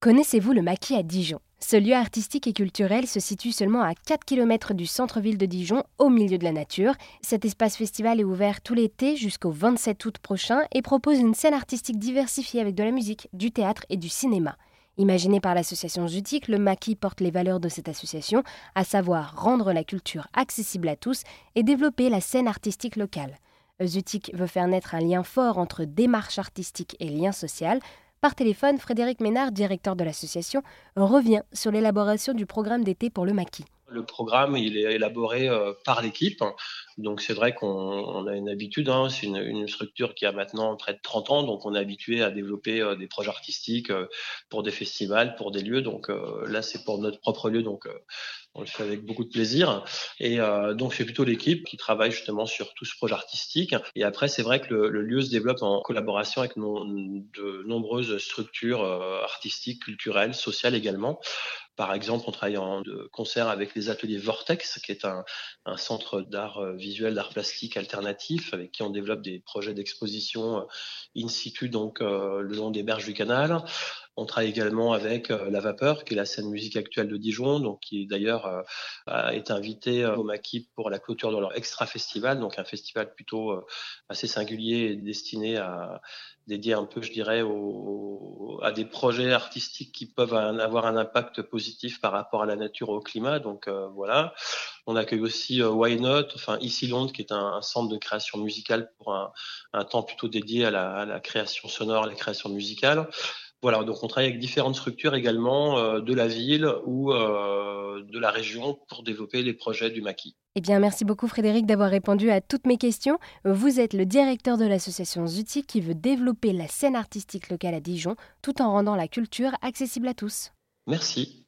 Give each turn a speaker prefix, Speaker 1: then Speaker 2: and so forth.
Speaker 1: Connaissez-vous le Maquis à Dijon? Ce lieu artistique et culturel se situe seulement à 4 km du centre-ville de Dijon, au milieu de la nature. Cet espace festival est ouvert tout l'été jusqu'au 27 août prochain et propose une scène artistique diversifiée avec de la musique, du théâtre et du cinéma. Imaginé par l'association Zutic, le Maquis porte les valeurs de cette association, à savoir rendre la culture accessible à tous et développer la scène artistique locale. Zutic veut faire naître un lien fort entre démarche artistique et lien social. Par téléphone, Frédéric Ménard, directeur de l'association, revient sur l'élaboration du programme d'été pour le maquis.
Speaker 2: Le programme, il est élaboré euh, par l'équipe. Donc c'est vrai qu'on a une habitude, hein. c'est une, structure qui a maintenant près de 30 ans, donc on est habitué à développer euh, des projets artistiques euh, pour des festivals, pour des lieux. Donc là, c'est pour notre propre lieu, donc on le fait avec beaucoup de plaisir. Et donc c'est plutôt l'équipe qui travaille justement sur tout ce projet artistique. Et après, c'est vrai que le, lieu se développe en collaboration avec de nombreuses structures artistiques, culturelles, sociales également. Par exemple, on travaille en concert avec les ateliers Vortex, qui est un, centre d'art euh, visuel, d'art plastique alternatif, avec qui on développe des projets d'exposition euh, in situ, donc euh, le long des berges du canal. On travaille également avec La Vapeur, qui est la scène musique actuelle de Dijon, donc qui d'ailleurs est invité au Maquis pour la clôture de leur extra festival, donc un festival plutôt assez singulier et destiné à dédié un peu, je dirais, à des projets artistiques qui peuvent avoir un impact positif par rapport à la nature, au climat. Donc voilà. On accueille aussi Why Not, enfin Ici Londres, qui est un, centre de création musicale pour un, temps plutôt dédié à la, création sonore, à la création musicale. Voilà, donc on travaille avec différentes structures également euh, de la ville ou euh, de la région pour développer les projets du maquis.
Speaker 1: Eh bien, merci beaucoup Frédéric d'avoir répondu à toutes mes questions. Vous êtes le directeur de l'association Zuti qui veut développer la scène artistique locale à Dijon tout en rendant la culture accessible à tous.
Speaker 2: Merci.